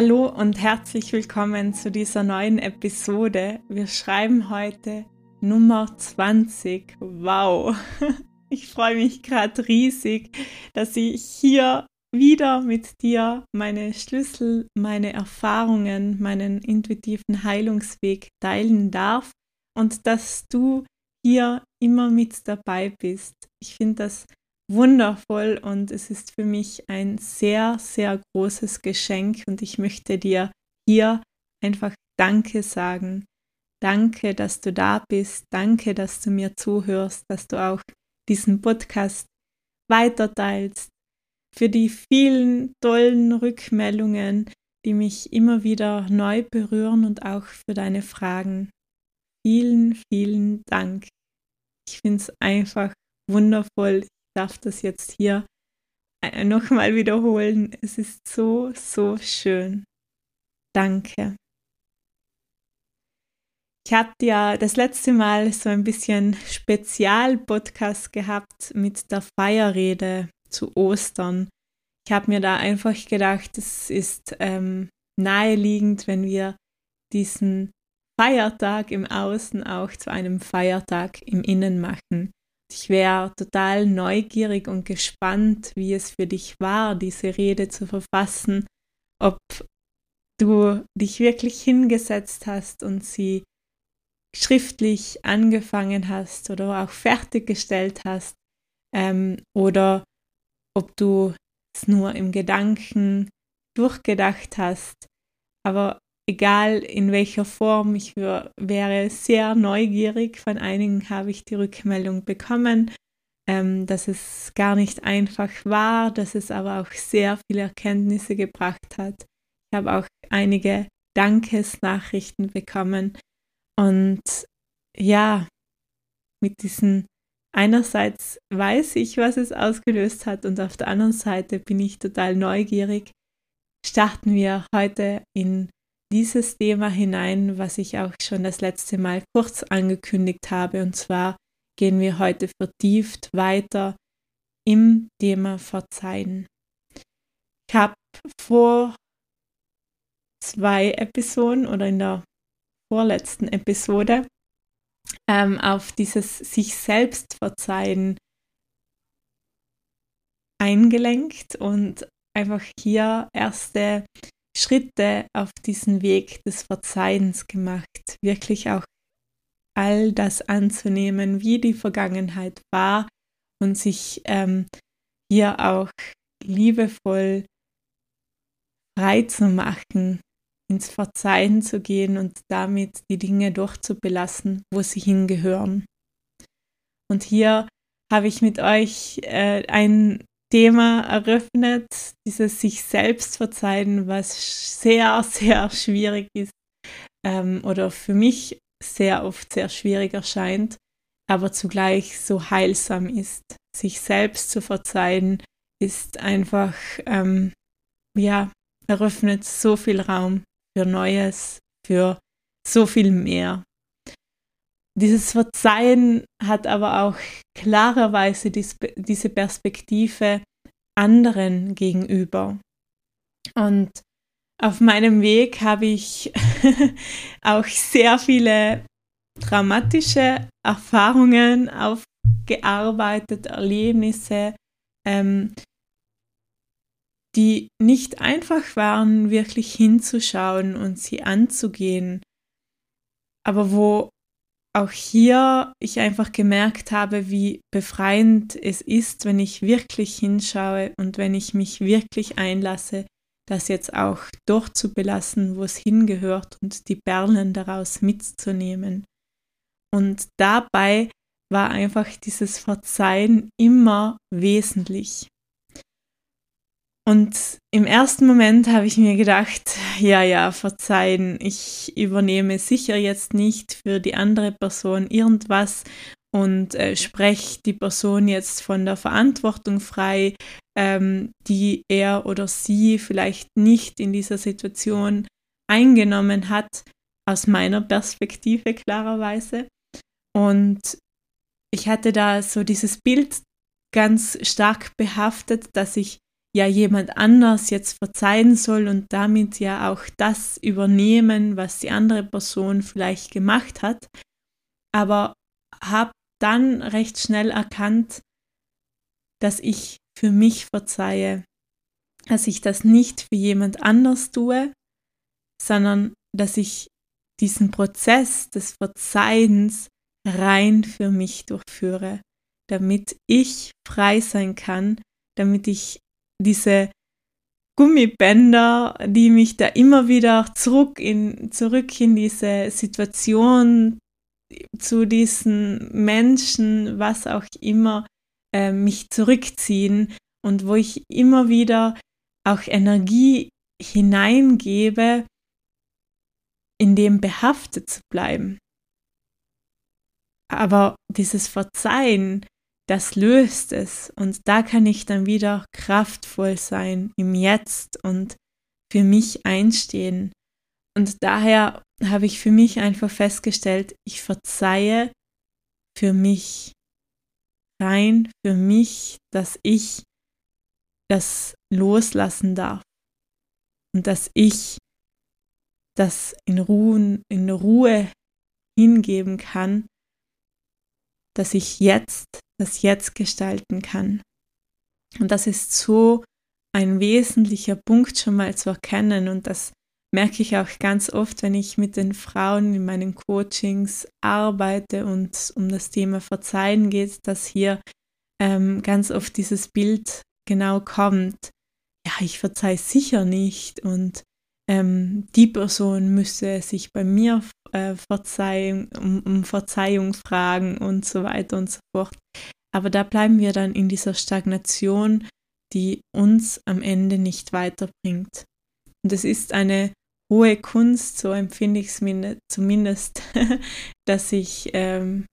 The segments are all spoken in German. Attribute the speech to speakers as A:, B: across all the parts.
A: Hallo und herzlich willkommen zu dieser neuen Episode. Wir schreiben heute Nummer 20. Wow! Ich freue mich gerade riesig, dass ich hier wieder mit dir meine Schlüssel, meine Erfahrungen, meinen intuitiven Heilungsweg teilen darf und dass du hier immer mit dabei bist. Ich finde das wundervoll und es ist für mich ein sehr, sehr großes Geschenk und ich möchte dir hier einfach Danke sagen. Danke, dass du da bist. Danke, dass du mir zuhörst, dass du auch diesen Podcast weiterteilst. Für die vielen tollen Rückmeldungen, die mich immer wieder neu berühren und auch für deine Fragen. Vielen, vielen Dank. Ich finde es einfach wundervoll darf das jetzt hier äh, nochmal wiederholen. Es ist so, so schön. Danke. Ich habe ja das letzte Mal so ein bisschen Spezial-Podcast gehabt mit der Feierrede zu Ostern. Ich habe mir da einfach gedacht, es ist ähm, naheliegend, wenn wir diesen Feiertag im Außen auch zu einem Feiertag im Innen machen. Ich wäre total neugierig und gespannt, wie es für dich war, diese Rede zu verfassen, ob du dich wirklich hingesetzt hast und sie schriftlich angefangen hast oder auch fertiggestellt hast ähm, oder ob du es nur im Gedanken durchgedacht hast. Aber egal in welcher Form, ich wäre sehr neugierig. Von einigen habe ich die Rückmeldung bekommen, ähm, dass es gar nicht einfach war, dass es aber auch sehr viele Erkenntnisse gebracht hat. Ich habe auch einige Dankesnachrichten bekommen und ja, mit diesen einerseits weiß ich, was es ausgelöst hat und auf der anderen Seite bin ich total neugierig. Starten wir heute in dieses Thema hinein, was ich auch schon das letzte Mal kurz angekündigt habe. Und zwar gehen wir heute vertieft weiter im Thema Verzeihen. Ich habe vor zwei Episoden oder in der vorletzten Episode ähm, auf dieses sich selbst verzeihen eingelenkt und einfach hier erste Schritte auf diesen Weg des Verzeihens gemacht, wirklich auch all das anzunehmen, wie die Vergangenheit war und sich ähm, hier auch liebevoll frei zu machen, ins Verzeihen zu gehen und damit die Dinge durchzubelassen, wo sie hingehören. Und hier habe ich mit euch äh, ein Thema eröffnet, dieses sich selbst verzeihen, was sehr, sehr schwierig ist ähm, oder für mich sehr oft sehr schwierig erscheint, aber zugleich so heilsam ist. Sich selbst zu verzeihen ist einfach, ähm, ja, eröffnet so viel Raum für Neues, für so viel mehr. Dieses Verzeihen hat aber auch klarerweise diese Perspektive anderen gegenüber. Und auf meinem Weg habe ich auch sehr viele dramatische Erfahrungen aufgearbeitet, Erlebnisse, ähm, die nicht einfach waren, wirklich hinzuschauen und sie anzugehen, aber wo auch hier ich einfach gemerkt habe, wie befreiend es ist, wenn ich wirklich hinschaue und wenn ich mich wirklich einlasse, das jetzt auch dort zu belassen, wo es hingehört und die Perlen daraus mitzunehmen. Und dabei war einfach dieses Verzeihen immer wesentlich. Und im ersten Moment habe ich mir gedacht, ja, ja, verzeihen, ich übernehme sicher jetzt nicht für die andere Person irgendwas und äh, spreche die Person jetzt von der Verantwortung frei, ähm, die er oder sie vielleicht nicht in dieser Situation eingenommen hat, aus meiner Perspektive klarerweise. Und ich hatte da so dieses Bild ganz stark behaftet, dass ich ja jemand anders jetzt verzeihen soll und damit ja auch das übernehmen, was die andere Person vielleicht gemacht hat. Aber habe dann recht schnell erkannt, dass ich für mich verzeihe, dass ich das nicht für jemand anders tue, sondern dass ich diesen Prozess des Verzeihens rein für mich durchführe, damit ich frei sein kann, damit ich diese Gummibänder, die mich da immer wieder zurück in, zurück in diese Situation, zu diesen Menschen, was auch immer, äh, mich zurückziehen und wo ich immer wieder auch Energie hineingebe, in dem behaftet zu bleiben. Aber dieses Verzeihen, das löst es und da kann ich dann wieder kraftvoll sein im Jetzt und für mich einstehen. Und daher habe ich für mich einfach festgestellt, ich verzeihe für mich, rein für mich, dass ich das loslassen darf und dass ich das in Ruhe, in Ruhe hingeben kann, dass ich jetzt das Jetzt gestalten kann. Und das ist so ein wesentlicher Punkt schon mal zu erkennen und das merke ich auch ganz oft, wenn ich mit den Frauen in meinen Coachings arbeite und um das Thema Verzeihen geht, dass hier ähm, ganz oft dieses Bild genau kommt. Ja, ich verzeihe sicher nicht und ähm, die Person müsse sich bei mir äh, Verzeihung, um, um Verzeihung fragen und so weiter und so fort. Aber da bleiben wir dann in dieser Stagnation, die uns am Ende nicht weiterbringt. Und es ist eine hohe Kunst, so empfinde ich es zumindest, dass ich ähm,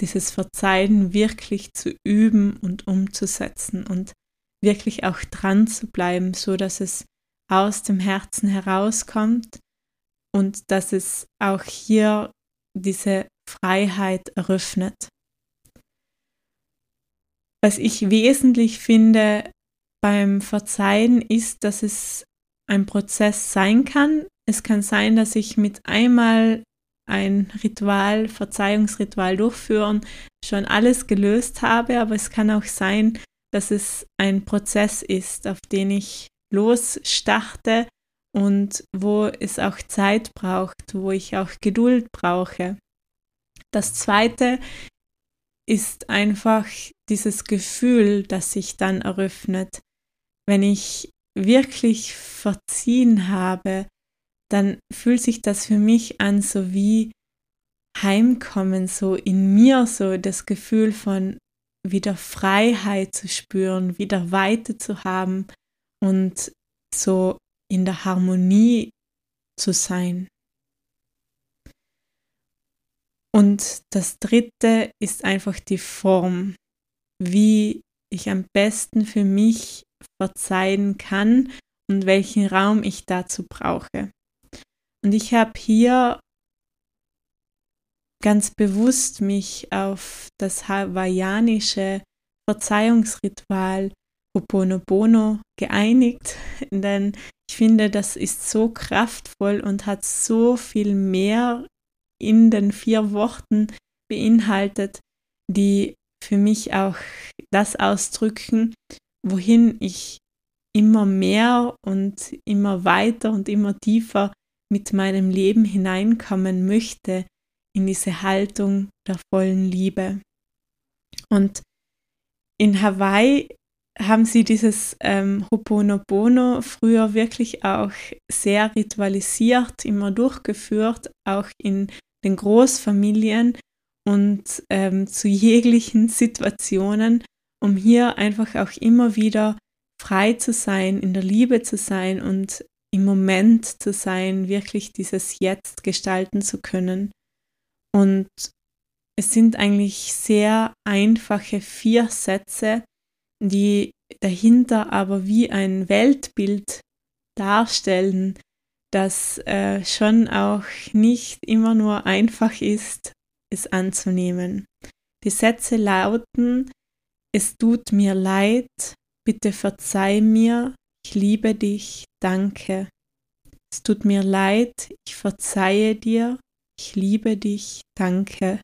A: dieses Verzeihen wirklich zu üben und umzusetzen und wirklich auch dran zu bleiben, so dass es aus dem Herzen herauskommt und dass es auch hier diese Freiheit eröffnet. Was ich wesentlich finde beim Verzeihen ist, dass es ein Prozess sein kann. Es kann sein, dass ich mit einmal ein Ritual, Verzeihungsritual durchführen, schon alles gelöst habe, aber es kann auch sein, dass es ein Prozess ist, auf den ich losstarte und wo es auch Zeit braucht, wo ich auch Geduld brauche. Das zweite ist einfach dieses Gefühl, das sich dann eröffnet, wenn ich wirklich verziehen habe, dann fühlt sich das für mich an, so wie Heimkommen, so in mir, so das Gefühl von wieder Freiheit zu spüren, wieder Weite zu haben und so in der Harmonie zu sein. Und das dritte ist einfach die Form, wie ich am besten für mich verzeihen kann und welchen Raum ich dazu brauche. Und ich habe hier ganz bewusst mich auf das hawaiianische Verzeihungsritual Ho'oponopono geeinigt, denn ich finde, das ist so kraftvoll und hat so viel mehr in den vier Worten beinhaltet, die für mich auch das ausdrücken, wohin ich immer mehr und immer weiter und immer tiefer mit meinem Leben hineinkommen möchte in diese Haltung der vollen Liebe. Und in Hawaii haben sie dieses ähm, Ho'oponopono früher wirklich auch sehr ritualisiert, immer durchgeführt, auch in den Großfamilien und ähm, zu jeglichen Situationen, um hier einfach auch immer wieder frei zu sein, in der Liebe zu sein und im Moment zu sein, wirklich dieses Jetzt gestalten zu können. Und es sind eigentlich sehr einfache vier Sätze, die dahinter aber wie ein Weltbild darstellen, das äh, schon auch nicht immer nur einfach ist, es anzunehmen. Die Sätze lauten, es tut mir leid, bitte verzeih mir, ich liebe dich, danke. Es tut mir leid, ich verzeihe dir, ich liebe dich, danke.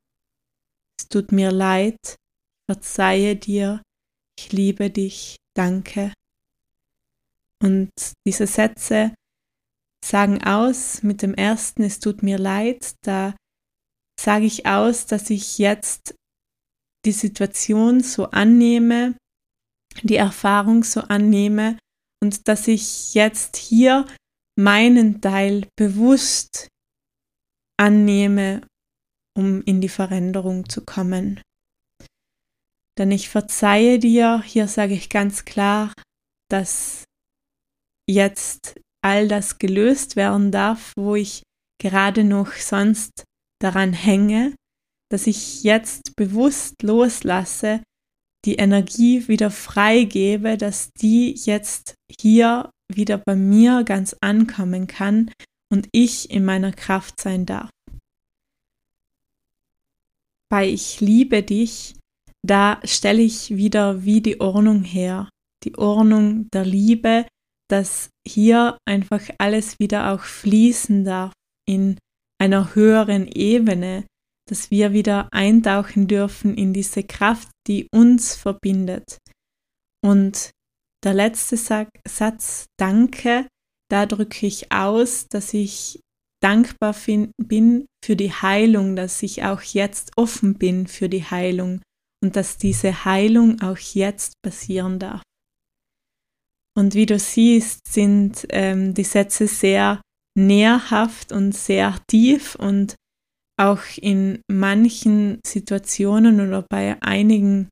A: Es tut mir leid, ich verzeihe dir, ich liebe dich, danke. Und diese Sätze sagen aus mit dem ersten, es tut mir leid, da sage ich aus, dass ich jetzt die Situation so annehme, die Erfahrung so annehme und dass ich jetzt hier meinen Teil bewusst annehme, um in die Veränderung zu kommen. Denn ich verzeihe dir, hier sage ich ganz klar, dass jetzt all das gelöst werden darf, wo ich gerade noch sonst daran hänge, dass ich jetzt bewusst loslasse, die Energie wieder freigebe, dass die jetzt hier wieder bei mir ganz ankommen kann und ich in meiner Kraft sein darf. Bei Ich liebe dich da stelle ich wieder wie die Ordnung her, die Ordnung der Liebe, dass hier einfach alles wieder auch fließen darf in einer höheren Ebene, dass wir wieder eintauchen dürfen in diese Kraft, die uns verbindet. Und der letzte Satz, danke, da drücke ich aus, dass ich dankbar bin für die Heilung, dass ich auch jetzt offen bin für die Heilung und dass diese Heilung auch jetzt passieren darf. Und wie du siehst, sind ähm, die Sätze sehr nährhaft und sehr tief und auch in manchen Situationen oder bei einigen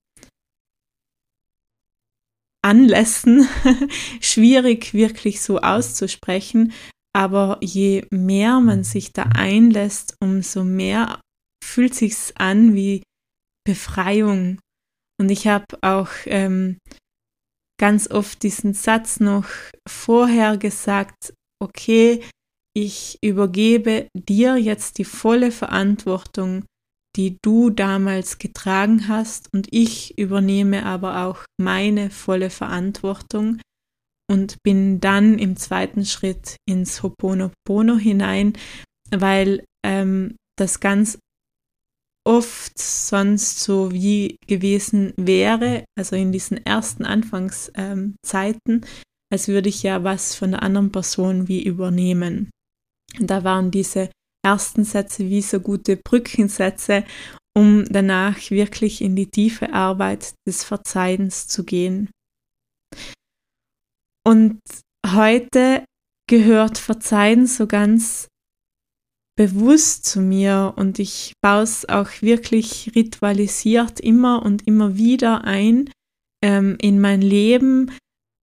A: Anlässen schwierig wirklich so auszusprechen. Aber je mehr man sich da einlässt, umso mehr fühlt sich's an wie Befreiung. Und ich habe auch ähm, ganz oft diesen Satz noch vorher gesagt, okay, ich übergebe dir jetzt die volle Verantwortung, die du damals getragen hast und ich übernehme aber auch meine volle Verantwortung und bin dann im zweiten Schritt ins Hoponopono hinein, weil ähm, das ganz oft sonst so wie gewesen wäre, also in diesen ersten Anfangszeiten, ähm, als würde ich ja was von der anderen Person wie übernehmen. Und da waren diese ersten Sätze wie so gute Brückensätze, um danach wirklich in die tiefe Arbeit des Verzeihens zu gehen. Und heute gehört Verzeihen so ganz bewusst zu mir und ich baue es auch wirklich ritualisiert immer und immer wieder ein ähm, in mein Leben,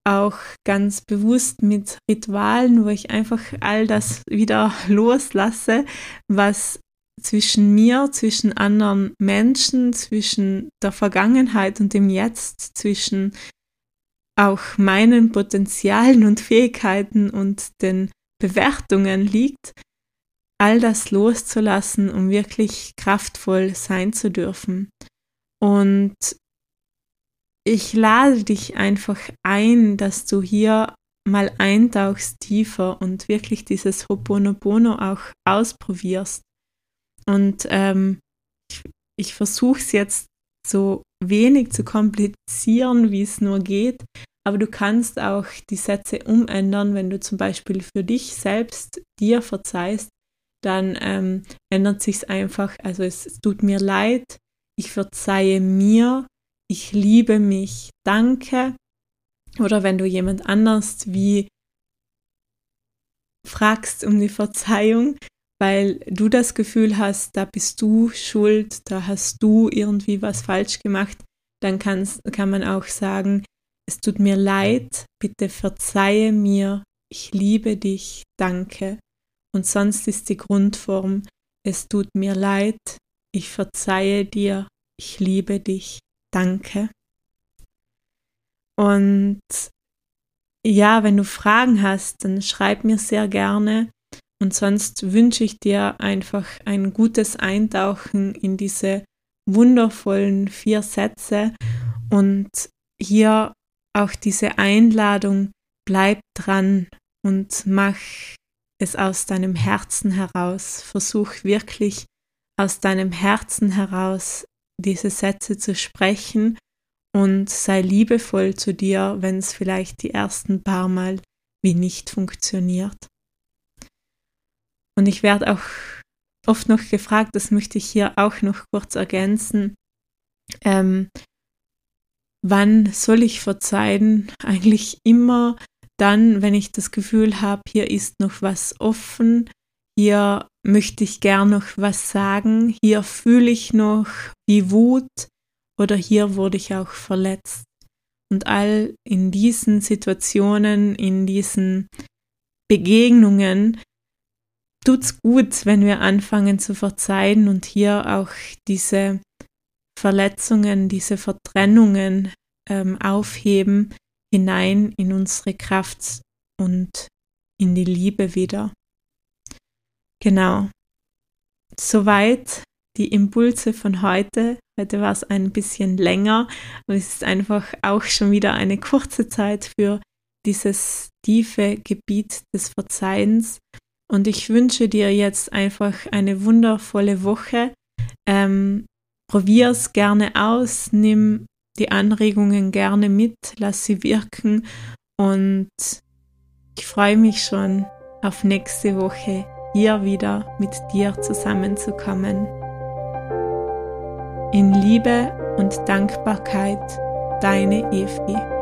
A: auch ganz bewusst mit Ritualen, wo ich einfach all das wieder loslasse, was zwischen mir, zwischen anderen Menschen, zwischen der Vergangenheit und dem Jetzt, zwischen auch meinen Potenzialen und Fähigkeiten und den Bewertungen liegt, all das loszulassen, um wirklich kraftvoll sein zu dürfen. Und ich lade dich einfach ein, dass du hier mal eintauchst tiefer und wirklich dieses Hoponopono auch ausprobierst. Und ähm, ich, ich versuche es jetzt so wenig zu komplizieren, wie es nur geht, aber du kannst auch die Sätze umändern, wenn du zum Beispiel für dich selbst dir verzeihst, dann ähm, ändert sich es einfach. Also es tut mir leid, ich verzeihe mir, ich liebe mich, danke. Oder wenn du jemand anders wie fragst um die Verzeihung, weil du das Gefühl hast, da bist du schuld, da hast du irgendwie was falsch gemacht, dann kannst, kann man auch sagen, es tut mir leid, bitte verzeihe mir, ich liebe dich, danke. Und sonst ist die Grundform, es tut mir leid, ich verzeihe dir, ich liebe dich, danke. Und ja, wenn du Fragen hast, dann schreib mir sehr gerne. Und sonst wünsche ich dir einfach ein gutes Eintauchen in diese wundervollen vier Sätze und hier auch diese Einladung, bleib dran und mach es aus deinem Herzen heraus. Versuch wirklich aus deinem Herzen heraus diese Sätze zu sprechen und sei liebevoll zu dir, wenn es vielleicht die ersten paar Mal wie nicht funktioniert. Und ich werde auch oft noch gefragt, das möchte ich hier auch noch kurz ergänzen, ähm, wann soll ich verzeihen? Eigentlich immer dann, wenn ich das Gefühl habe, hier ist noch was offen, hier möchte ich gern noch was sagen, hier fühle ich noch wie Wut oder hier wurde ich auch verletzt. Und all in diesen Situationen, in diesen Begegnungen tut's gut, wenn wir anfangen zu verzeihen und hier auch diese Verletzungen, diese Vertrennungen ähm, aufheben hinein in unsere Kraft und in die Liebe wieder. Genau. Soweit die Impulse von heute. Heute war es ein bisschen länger, aber es ist einfach auch schon wieder eine kurze Zeit für dieses tiefe Gebiet des Verzeihens. Und ich wünsche dir jetzt einfach eine wundervolle Woche. Ähm, Probier es gerne aus, nimm die Anregungen gerne mit, lass sie wirken und ich freue mich schon auf nächste Woche hier wieder mit dir zusammenzukommen. In Liebe und Dankbarkeit, deine Evi.